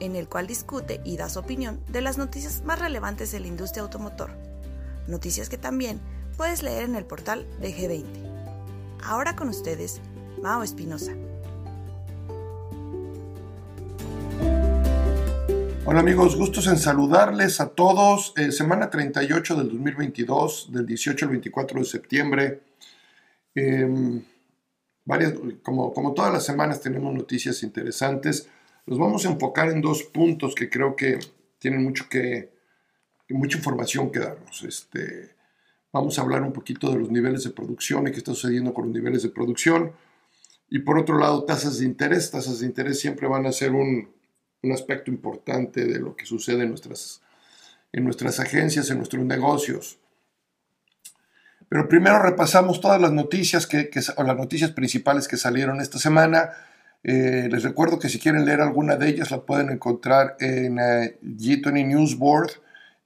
en el cual discute y da su opinión de las noticias más relevantes de la industria automotor. Noticias que también puedes leer en el portal de G20. Ahora con ustedes, Mao Espinosa. Hola amigos, gustos en saludarles a todos. Eh, semana 38 del 2022, del 18 al 24 de septiembre. Em, varias, como, como todas las semanas tenemos noticias interesantes. Los vamos a enfocar en dos puntos que creo que tienen mucho que, mucha información que darnos. Este, vamos a hablar un poquito de los niveles de producción y qué está sucediendo con los niveles de producción. Y por otro lado, tasas de interés. Tasas de interés siempre van a ser un, un aspecto importante de lo que sucede en nuestras, en nuestras agencias, en nuestros negocios. Pero primero repasamos todas las noticias, que, las noticias principales que salieron esta semana eh, les recuerdo que si quieren leer alguna de ellas la pueden encontrar en eh, G20 News Board.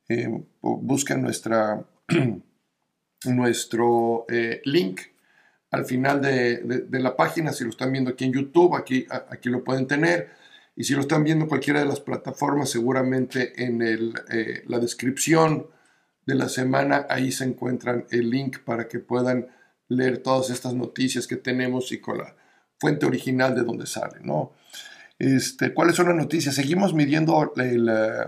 Eh, busquen nuestra, nuestro link al final de, la página. Si lo están viendo aquí en YouTube, aquí, aquí lo pueden tener. Y si lo están viendo en cualquiera de las plataformas, seguramente en el, la descripción de la semana, ahí se encuentran el link para que puedan leer todas estas noticias que tenemos y con la fuente original de donde sale, ¿no? Este, ¿Cuáles son las noticias? Seguimos midiendo el, eh,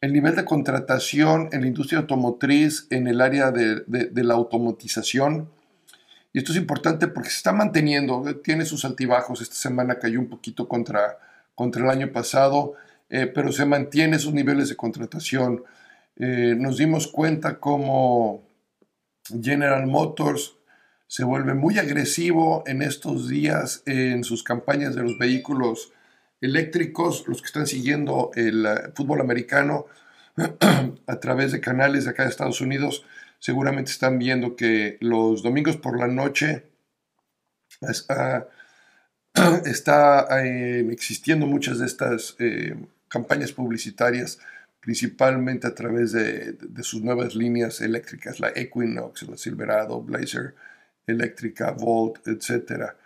el, nivel de contratación en la industria automotriz en el área de, de, la automatización. Y esto es importante porque se está manteniendo, eh, tiene sus altibajos. Esta semana cayó un poquito contra, contra el año pasado, eh, pero se mantiene esos niveles de contratación. nos dimos cuenta como General Motors se vuelve muy agresivo en estos días en sus campañas de los vehículos eléctricos, los que están siguiendo el eh, fútbol americano a través de canales de acá de Estados Unidos, seguramente están viendo que los domingos por la noche está, eh, existiendo muchas de estas eh, campañas publicitarias, principalmente a través de, de, sus nuevas líneas eléctricas, la Equinox, la Silverado, Blazer, eléctrica, Volt, etcétera.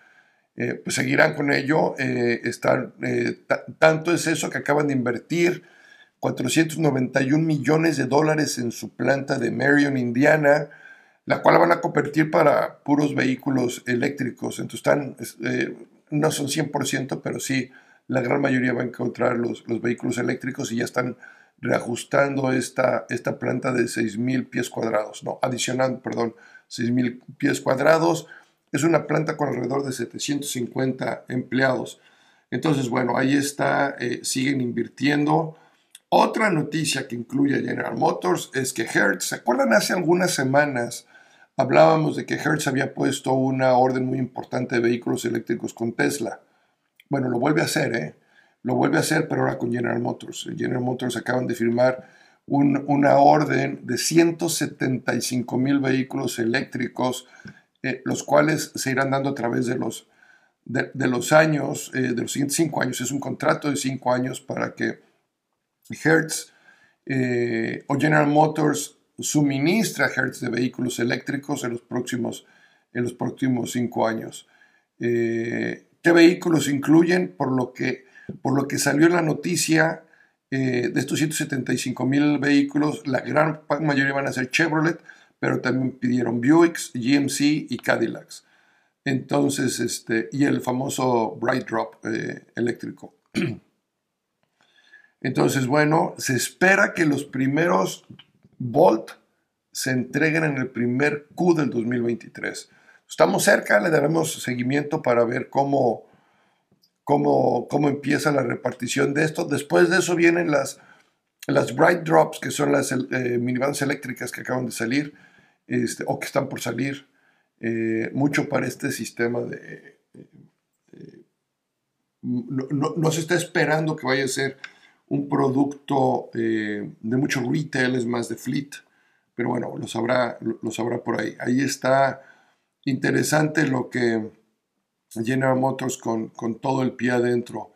Eh, pues seguirán con ello. Eh, eh, tanto es eso que acaban de invertir 491 millones de dólares en su planta de Marion, Indiana, la cual van a convertir para puros vehículos eléctricos. Entonces no son 100%, pero sí la gran mayoría va a encontrar los, los vehículos eléctricos y ya están reajustando esta, esta planta de 6.000 pies cuadrados, no, adicionando, perdón, 6.000 pies cuadrados. Es una planta con alrededor de 750 empleados. Entonces, bueno, ahí está, eh, siguen invirtiendo. Otra noticia que incluye General Motors es que Hertz, ¿se acuerdan hace algunas semanas? Hablábamos de que Hertz había puesto una orden muy importante de vehículos eléctricos con Tesla. Bueno, lo vuelve a hacer, ¿eh? Lo vuelve a hacer, pero ahora con General Motors. General Motors acaban de firmar una orden de 175 mil vehículos eléctricos, eh, los cuales se irán dando a través de los, de, los años, eh, de los siguientes cinco años. Es un contrato de cinco años para que Hertz eh, o General Motors suministra Hertz de vehículos eléctricos en los próximos, en los próximos cinco años. ¿Qué vehículos incluyen? Por lo que, por lo que salió en la noticia, eh, de estos 175 mil vehículos, la gran mayoría van a ser Chevrolet, pero también pidieron Buicks, GMC y Cadillacs. Entonces, este, y el famoso Bright Drop eh, eléctrico. Entonces, bueno, se espera que los primeros Volt se entreguen en el primer Q del 2023. Estamos cerca, le daremos seguimiento para ver cómo, cómo, cómo empieza la repartición de esto. Después de eso vienen las, las Bright Drops, que son las eh, minivans eléctricas que acaban de salir este, o que están por salir. Eh, mucho para este sistema de... no, no, se está esperando que vaya a ser un producto eh, de mucho retail, es más de fleet, pero bueno, lo sabrá, lo sabrá por ahí. Ahí está interesante lo que General Motors con, con todo el pie adentro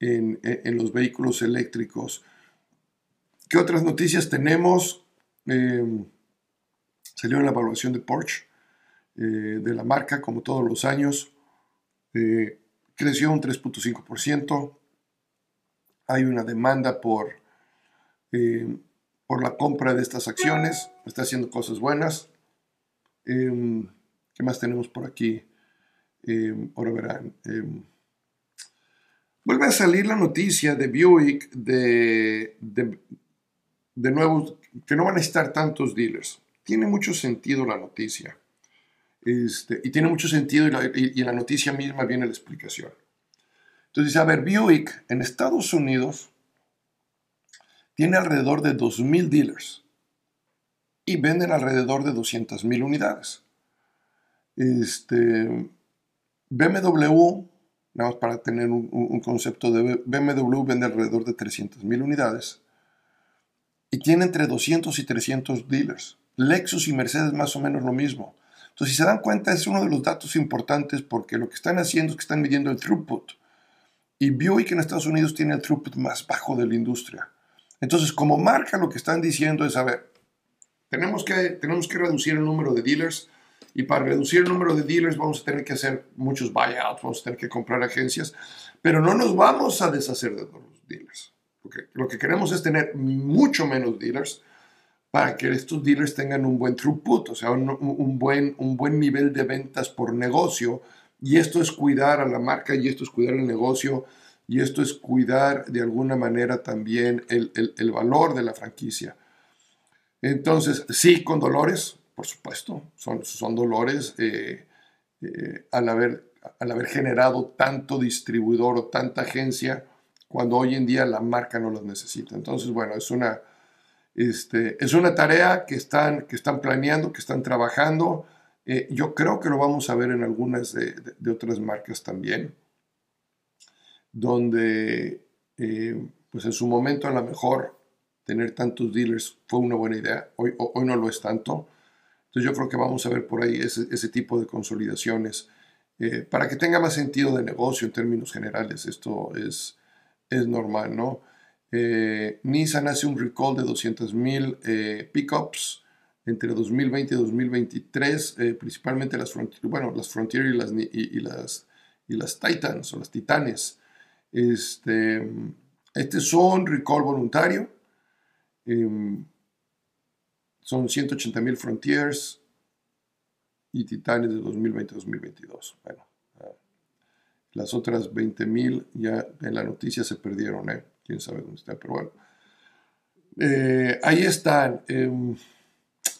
en, en, los vehículos eléctricos. ¿Qué otras noticias tenemos? Eh, salió la evaluación de Porsche, eh, de la marca, como todos los años. Eh, creció un 3.5%. Hay una demanda por, por la compra de estas acciones. Está haciendo cosas buenas. ¿Qué más tenemos por aquí? Ahora verán. vuelve a salir la noticia de Buick de, de, de nuevo, que no van a estar tantos dealers. Tiene mucho sentido la noticia. Este, y tiene mucho sentido y, en la noticia misma viene la explicación. Entonces dice, a ver, Buick en Estados Unidos tiene alrededor de 2.000 dealers y venden alrededor de 200.000 unidades. Este, BMW, nada más para tener un, concepto de BMW, vende alrededor de 300.000 unidades y tiene entre 200 y 300 dealers. Lexus y Mercedes más o menos lo mismo. Entonces, si se dan cuenta, es uno de los datos importantes porque lo que están haciendo es que están midiendo el throughput. Y Buick en Estados Unidos tiene el throughput más bajo de la industria. Entonces, como marca, lo que están diciendo es, a ver, tenemos que, tenemos que reducir el número de dealers y para reducir el número de dealers vamos a tener que hacer muchos buyouts, vamos a tener que comprar agencias, pero no nos vamos a deshacer de los dealers. Lo que queremos es tener mucho menos dealers para que estos dealers tengan un buen throughput, o sea, un, buen, un buen nivel de ventas por negocio. Y esto es cuidar a la marca y esto es cuidar el negocio y esto es cuidar de alguna manera también el, valor de la franquicia. Entonces, sí, con dolores, por supuesto, son, son dolores eh, eh, al, haber, al haber generado tanto distribuidor o tanta agencia cuando hoy en día la marca no los necesita. Entonces, bueno, es una, este, es una tarea que están, que están planeando, que están trabajando. Eh, yo creo que lo vamos a ver en algunas de, otras marcas también, donde pues en su momento a lo mejor tener tantos dealers fue una buena idea, hoy, hoy no lo es tanto. Entonces yo creo que vamos a ver por ahí ese, ese tipo de consolidaciones eh, para que tenga más sentido de negocio en términos generales. Esto es, es normal, ¿no? Eh, Nissan hace un recall de 200.000 eh, pickups entre 2020 y 2023, eh, principalmente las, bueno, las Frontier y las, y, las, y las Titans o las Titanes. Este, este es un recall voluntario. Em, son 180.000 Frontiers y Titanes de 2020-2022. Bueno, las otras 20.000 ya en la noticia se perdieron, ¿eh? Quién sabe dónde está, pero bueno. Eh, ahí están. Em,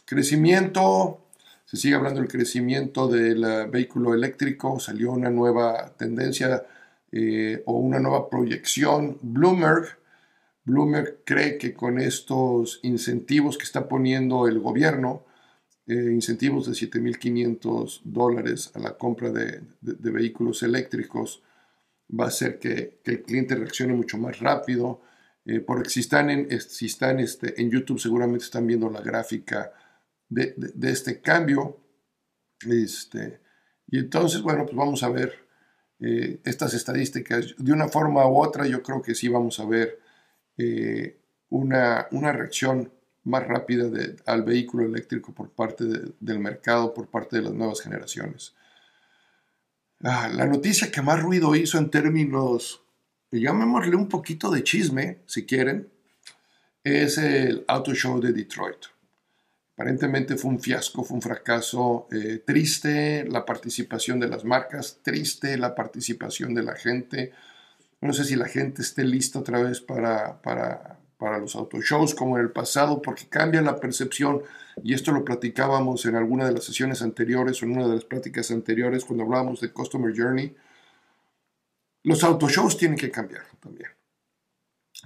crecimiento, se sigue hablando del crecimiento del vehículo eléctrico, salió una nueva tendencia eh, o una nueva proyección. Bloomberg, Bloomberg cree que con estos incentivos que está poniendo el gobierno, eh, incentivos de 7.500 dólares a la compra de, vehículos eléctricos va a hacer que, el cliente reaccione mucho más rápido. Eh, porque si están, en, si están este, en YouTube seguramente están viendo la gráfica de, este cambio. Este, y entonces, bueno, pues vamos a ver eh, estas estadísticas. De una forma u otra, yo creo que sí vamos a ver una, una reacción más rápida al vehículo eléctrico por parte del mercado, por parte de las nuevas generaciones. Ah, la noticia que más ruido hizo en términos, llamémosle un poquito de chisme, si quieren, es el Auto Show de Detroit. Aparentemente fue un fiasco, fue un fracaso eh, triste la participación de las marcas, triste la participación de la gente. No sé si la gente esté lista otra vez para, para para los autoshows como en el pasado, porque cambia la percepción, y esto lo platicábamos en alguna de las sesiones anteriores o en una de las pláticas anteriores cuando hablábamos de Customer Journey. Los autoshows tienen que cambiar también,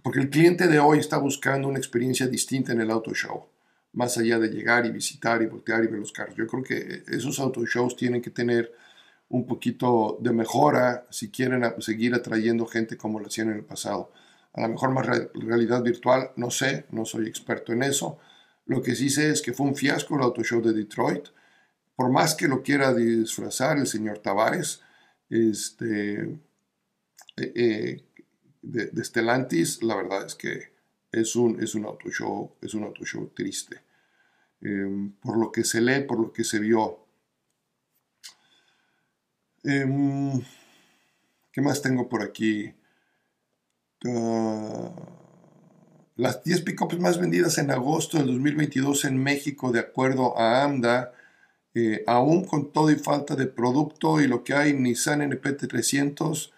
porque el cliente de hoy está buscando una experiencia distinta en el autoshow, más allá de llegar y visitar y voltear y ver los carros. Yo creo que esos autoshows tienen que tener un poquito de mejora si quieren seguir atrayendo gente como lo hacían en el pasado. a lo mejor más realidad virtual, no sé, no soy experto en eso. Lo que sí sé es que fue un fiasco el auto show de Detroit. Por más que lo quiera disfrazar el señor Tavares, este, eh, eh, de, Stellantis, la verdad es que es un, es un auto show, es un auto show triste. Em, por lo que se lee, por lo que se vio. Em, ¿Qué más tengo por aquí? Ah, las 10 pickups más vendidas en agosto del 2022 en México, de acuerdo a AMDA, eh, aún con todo y falta de producto y lo que hay, Nissan NPT300,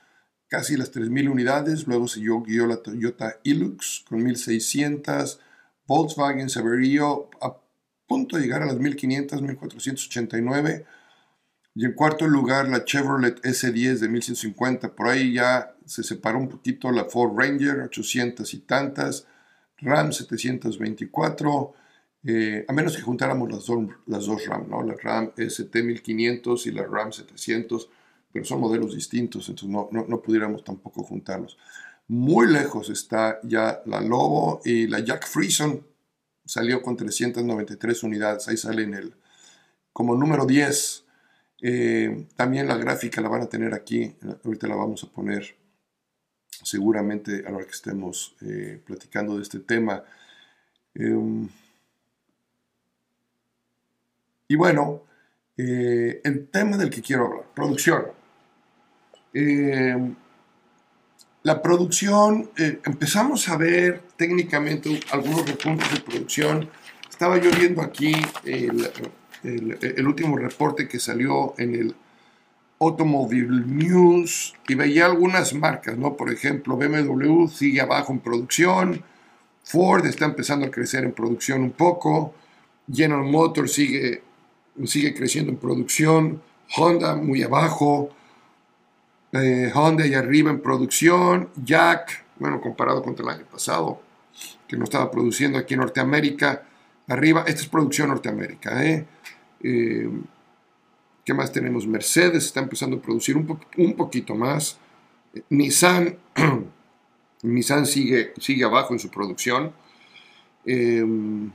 casi las 3.000 unidades, luego siguió la Toyota Hilux con 1.600, Volkswagen Severio a punto de llegar a las 1.500, 1.489, y en cuarto lugar la Chevrolet S10 de 1150, por ahí ya se separó un poquito la Ford Ranger, 800 y tantas, RAM 724, eh, a menos que juntáramos las, dos, las dos RAM, ¿no? la RAM ST 1500 y la RAM 700, pero son modelos distintos, entonces no, no, pudiéramos tampoco juntarlos. Muy lejos está ya la Lobo y la Jack Freeson salió con 393 unidades, ahí sale en el como número 10. Eh, también la gráfica la van a tener aquí, ahorita la vamos a poner seguramente a la hora que estemos eh, platicando de este tema. Em, y bueno, eh, el tema del que quiero hablar, producción. Em, la producción, empezamos a ver técnicamente algunos repuntes de producción. Estaba yo viendo aquí el último reporte que salió en el Automobile News y veía algunas marcas, ¿no? Por ejemplo, BMW sigue abajo en producción, Ford está empezando a crecer en producción un poco, General Motors sigue, sigue creciendo en producción, Honda muy abajo, eh, Honda y arriba en producción, Jack, bueno, comparado con el año pasado, que no estaba produciendo aquí en Norteamérica, arriba, esta es producción Norteamérica, ¿eh? eh ¿Qué más tenemos? Mercedes está empezando a producir un, poquito más. Nissan, Nissan sigue, sigue abajo en su producción. Em,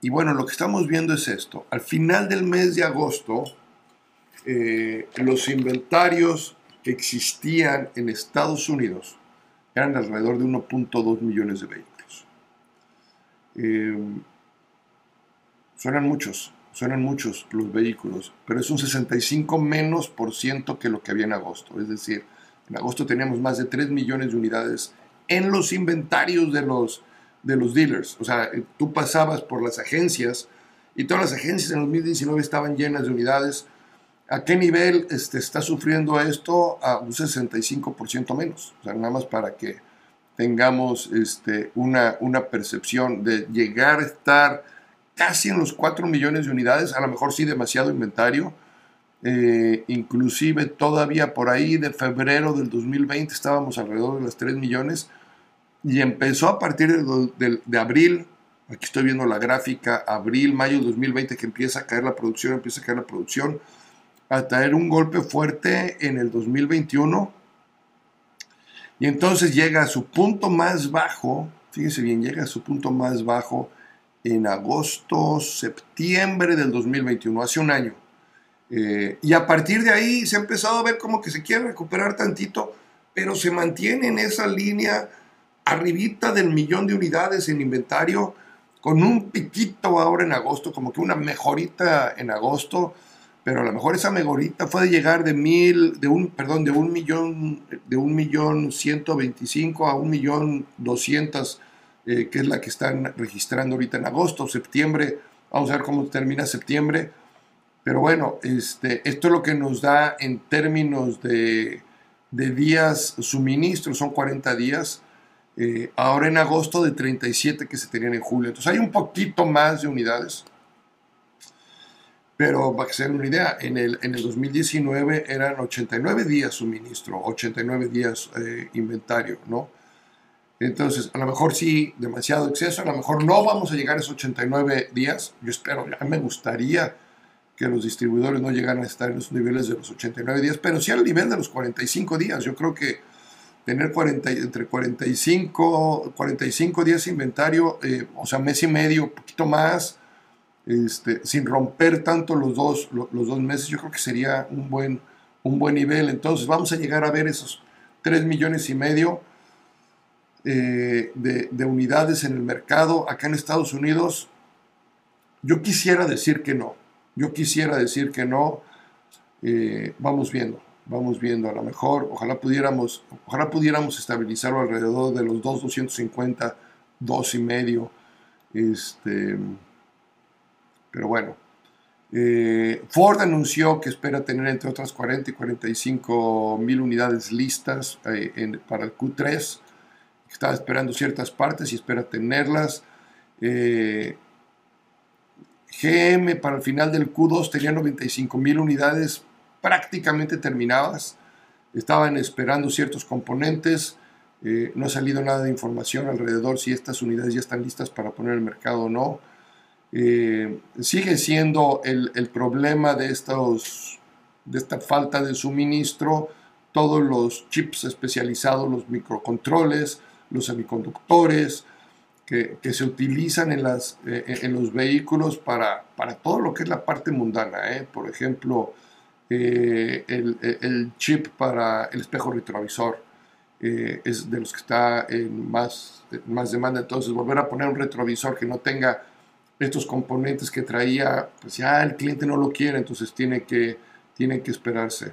y bueno, lo que estamos viendo es esto. Al final del mes de agosto, eh, los inventarios que existían en Estados Unidos eran alrededor de 1.2 millones de vehículos. Eh, suenan muchos, suenan muchos los vehículos, pero es un 65 menos por ciento que lo que había en agosto. Es decir, en agosto teníamos más de 3 millones de unidades en los inventarios de los, de los dealers. O sea, tú pasabas por las agencias y todas las agencias en 2019 estaban llenas de unidades. ¿A qué nivel este, está sufriendo esto? A un 65% menos. O sea, nada más para que tengamos este, una, una percepción de llegar a estar casi en los 4 millones de unidades, a lo mejor sí demasiado inventario. Eh, inclusive todavía por ahí de febrero del 2020 estábamos alrededor de los 3 millones y empezó a partir de, abril, aquí estoy viendo la gráfica, abril, mayo de 2020 que empieza a caer la producción, empieza a caer la producción, a traer un golpe fuerte en el 2021 y entonces llega a su punto más bajo, fíjense bien, llega a su punto más bajo en agosto, septiembre del 2021, hace un año. Eh, y a partir de ahí se ha empezado a ver como que se quiere recuperar tantito, pero se mantiene en esa línea arribita del millón de unidades en inventario, con un piquito ahora en agosto, como que una mejorita en agosto, pero a lo mejor esa mejorita fue de llegar de mil, de un, perdón, de un millón, de un millón ciento veinticinco a un millón doscientos eh, que es la que están registrando ahorita en agosto, septiembre. Vamos a ver cómo termina septiembre. Pero bueno, este, esto es lo que nos da en términos de, de días suministro, son 40 días. Eh, ahora en agosto de 37 que se tenían en julio. Entonces hay un poquito más de unidades. Pero para que se den una idea, en el, en el 2019 eran 89 días suministro, 89 días eh, inventario, ¿no? Entonces, a lo mejor sí, demasiado exceso, a lo mejor no vamos a llegar a esos 89 días. Yo espero, ya me gustaría que los distribuidores no llegaran a estar en los niveles de los 89 días, pero sí al nivel de los 45 días. Yo creo que tener 40, entre 45, 45 días inventario, eh, o sea, mes y medio, un poquito más, este, sin romper tanto los dos, los, dos meses, yo creo que sería un buen, un buen nivel. Entonces vamos a llegar a ver esos 3 millones y medio eh, de, unidades en el mercado acá en Estados Unidos. Yo quisiera decir que no, yo quisiera decir que no, eh, vamos viendo vamos viendo a lo mejor, ojalá pudiéramos, ojalá pudiéramos estabilizarlo alrededor de los 2,250, 2 y medio, este, pero bueno. Eh, Ford anunció que espera tener entre otras 40 y 45 mil unidades listas eh, para el Q3. Estaba esperando ciertas partes y espera tenerlas. Eh, GM para el final del Q2 tenía 95 mil unidades prácticamente terminadas. Estaban esperando ciertos componentes. No ha salido nada de información alrededor si estas unidades ya están listas para poner el mercado o no. Eh, sigue siendo el, problema de, estos, de esta falta de suministro todos los chips especializados, los microcontroles, los semiconductores, que, se utilizan en, las, eh, en los vehículos para, para, todo lo que es la parte mundana. Por ejemplo, eh, el, chip para el espejo retrovisor eh, es de los que está en más, más demanda. Entonces, volver a poner un retrovisor que no tenga estos componentes que traía, pues ya el cliente no lo quiere, entonces tiene que, tiene que esperarse.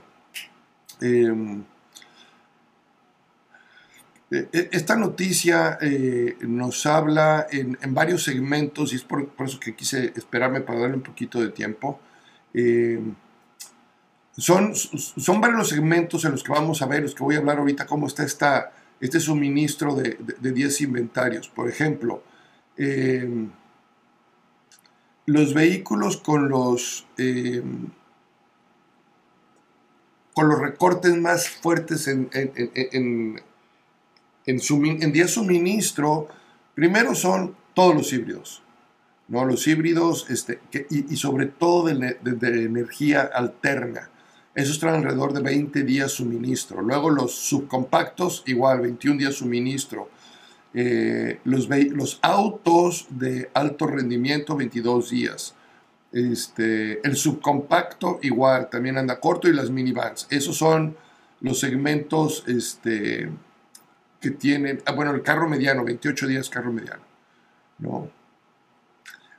Em, e, e, esta noticia eh, nos habla en, varios segmentos y es por, eso que quise esperarme para darle un poquito de tiempo. Em, son, son varios los segmentos en los que vamos a ver, los que voy a hablar ahorita, cómo está esta, este suministro de, de, 10 inventarios. Por ejemplo, em, los vehículos con los, em, con los recortes más fuertes en, en, en, en, día suministro, primero son todos los híbridos. ¿no? Los híbridos este, y, sobre todo de, de energía alterna esos traen alrededor de 20 días suministro. Luego los subcompactos, igual, 21 días suministro. Eh, los, autos de alto rendimiento, 22 días. Este, el subcompacto, igual, también anda corto y las minivans. Esos son los segmentos este, que tienen, ah, bueno, el carro mediano, 28 días carro mediano. ¿no?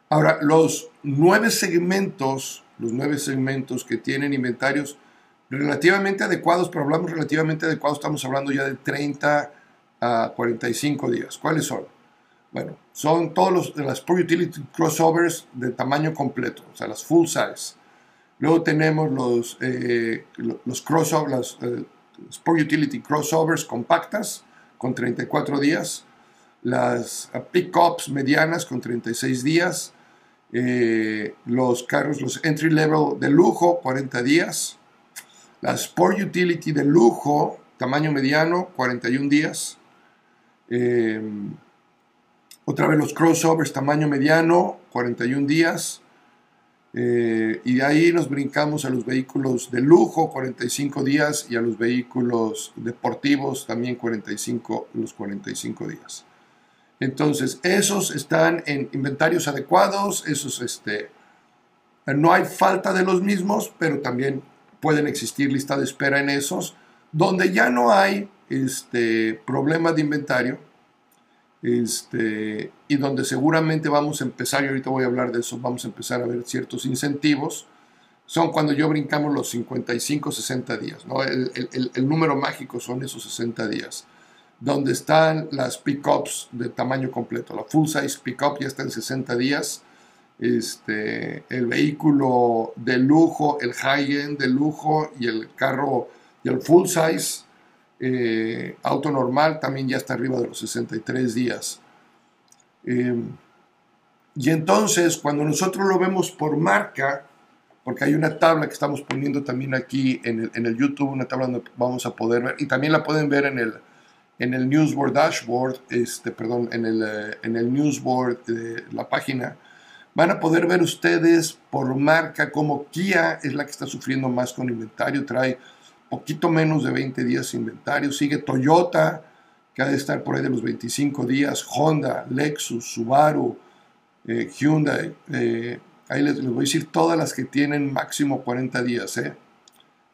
Ahora, los nueve segmentos los nueve segmentos que tienen inventarios relativamente adecuados, pero hablamos relativamente adecuados, estamos hablando ya de 30 a 45 días. ¿Cuáles son? Bueno, son todos los, las Pro Utility crossovers de tamaño completo, o sea, las full size. Luego tenemos los, eh, los crossovers, las Pro Utility crossovers compactas con 34 días, las pickups medianas con 36 días, eh, los carros, los entry level de lujo, 40 días, la Sport Utility de lujo, tamaño mediano, 41 días, eh, otra vez los crossovers, tamaño mediano, 41 días, eh, y de ahí nos brincamos a los vehículos de lujo, 45 días, y a los vehículos deportivos, también 45, los 45 días. Entonces, esos están en inventarios adecuados, esos, este, no hay falta de los mismos, pero también pueden existir lista de espera en esos, donde ya no hay este, problema de inventario, este, y donde seguramente vamos a empezar, y ahorita voy a hablar de eso, vamos a empezar a ver ciertos incentivos, son cuando yo brincamos los 55, 60 días, ¿no? el, el, el número mágico son esos 60 días donde están las pickups de tamaño completo. La full size pickup ya está en 60 días. Este, el vehículo de lujo, el high-end de lujo y el carro y el full size eh, auto normal también ya está arriba de los 63 días. Em, y entonces cuando nosotros lo vemos por marca, porque hay una tabla que estamos poniendo también aquí en el, en el YouTube, una tabla donde vamos a poder ver, y también la pueden ver en el, en el Newsboard Dashboard, este, perdón, en el, eh, en el Newsboard de la página, van a poder ver ustedes por marca cómo Kia es la que está sufriendo más con inventario, trae poquito menos de 20 días inventario. Sigue Toyota, que ha de estar por ahí de los 25 días. Honda, Lexus, Subaru, eh, Hyundai. Eh, ahí les, voy a decir todas las que tienen máximo 40 días. ¿eh?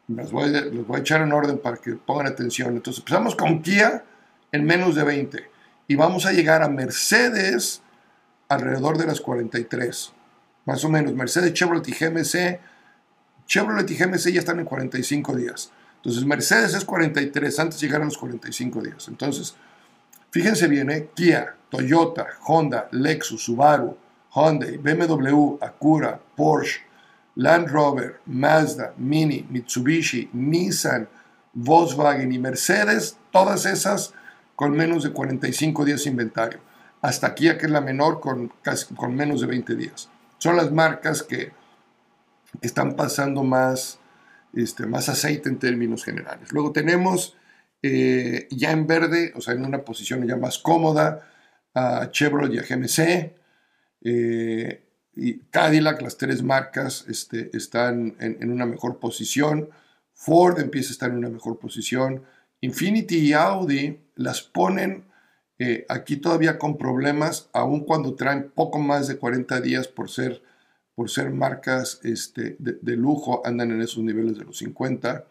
Las voy, voy a echar en orden para que pongan atención. Entonces empezamos con Kia en menos de 20 y vamos a llegar a Mercedes alrededor de las 43. Más o menos. Mercedes, Chevrolet y GMC. Chevrolet y GMC ya están en 45 días. Entonces Mercedes es 43, antes llegaron los 45 días. Entonces, fíjense bien, ¿eh? Kia, Toyota, Honda, Lexus, Subaru, Hyundai, BMW, Acura, Porsche, Land Rover, Mazda, Mini, Mitsubishi, Nissan, Volkswagen y Mercedes, todas esas con menos de 45 días de inventario. Hasta Kia, que es la menor, con, con menos de 20 días. Son las marcas que están pasando más, este, más aceite en términos generales. Luego tenemos eh, ya en verde, o sea, en una posición ya más cómoda, a Chevrolet y a GMC. Eh, y Cadillac, las tres marcas este, están en, una mejor posición. Ford empieza a estar en una mejor posición. Infinity y Audi las ponen eh, aquí todavía con problemas, aun cuando traen poco más de 40 días por ser por ser marcas este, de, lujo, andan en esos niveles de los 50.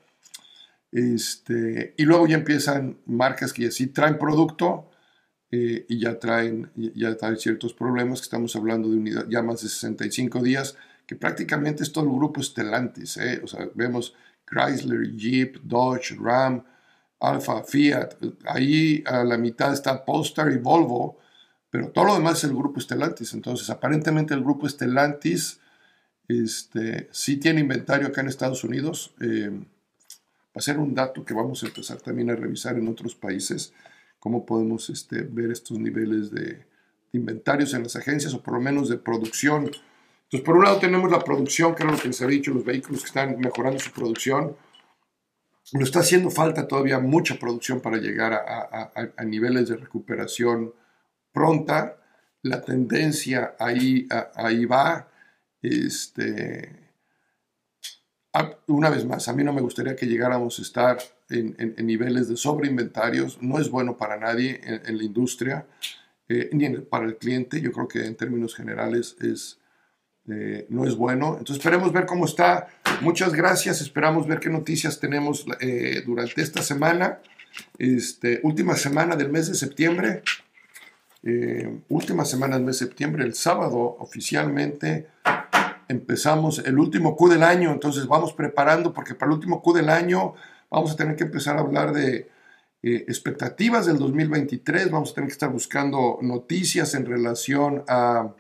Este, y luego ya empiezan marcas que ya sí traen producto eh, y ya traen, ya traen ciertos problemas, que estamos hablando de unidad, ya más de 65 días, que prácticamente es todo el grupo Stellantis. ¿eh? Vemos Chrysler, Jeep, Dodge, Ram, Alfa, Fiat. Ahí a la mitad está Polestar y Volvo pero todo lo demás es el grupo Stellantis. Entonces, aparentemente el grupo Stellantis este, sí tiene inventario acá en Estados Unidos. Eh, va a ser un dato que vamos a empezar también a revisar en otros países, cómo podemos este, ver estos niveles de, inventarios en las agencias o por lo menos de producción. Entonces, por un lado tenemos la producción, que era lo que les había dicho, los vehículos que están mejorando su producción. Nos está haciendo falta todavía mucha producción para llegar a, a niveles de recuperación pronta, la tendencia ahí, ahí va. Este, una vez más, a mí no me gustaría que llegáramos a estar en, niveles de sobreinventarios, no es bueno para nadie en, la industria, eh, ni para el cliente, yo creo que en términos generales es, eh, no es bueno. Entonces esperemos ver cómo está. Muchas gracias, esperamos ver qué noticias tenemos eh, durante esta semana, este, última semana del mes de septiembre. Eh, última semana del mes de septiembre, el sábado oficialmente empezamos el último Q del año, entonces vamos preparando porque para el último Q del año vamos a tener que empezar a hablar de eh, expectativas del 2023, vamos a tener que estar buscando noticias en relación a,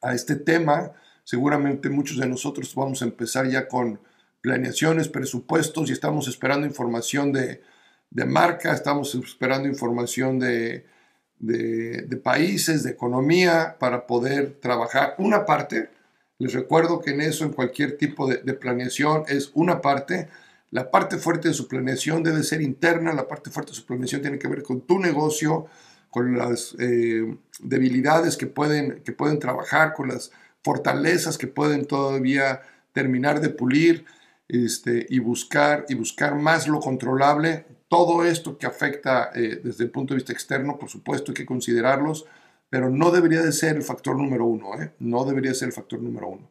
a este tema. Seguramente muchos de nosotros vamos a empezar ya con planeaciones, presupuestos y estamos esperando información de, de marca, estamos esperando información de de, países, de economía, para poder trabajar una parte. Les recuerdo que en eso, en cualquier tipo de, planeación, es una parte. La parte fuerte de su planeación debe ser interna, la parte fuerte de su planeación tiene que ver con tu negocio, con las eh, debilidades que pueden, que pueden trabajar, con las fortalezas que pueden todavía terminar de pulir este, y, buscar, y buscar más lo controlable todo esto que afecta eh, desde el punto de vista externo, por supuesto, hay que considerarlos, pero no debería de ser el factor número uno, ¿eh? no debería ser el factor número uno.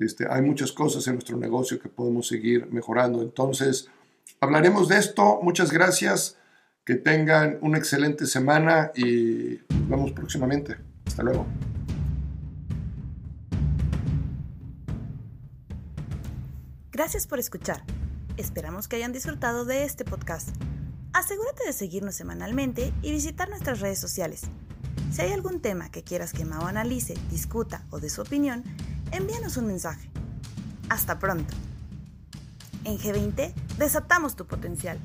Este, hay muchas cosas en nuestro negocio que podemos seguir mejorando. Entonces, hablaremos de esto. Muchas gracias. Que tengan una excelente semana y nos vemos próximamente. Hasta luego. Gracias por escuchar. Esperamos que hayan disfrutado de este podcast. Asegúrate de seguirnos semanalmente y visitar nuestras redes sociales. Si hay algún tema que quieras que Mao analice, discuta o dé su opinión, envíanos un mensaje. Hasta pronto. En G20 desatamos tu potencial.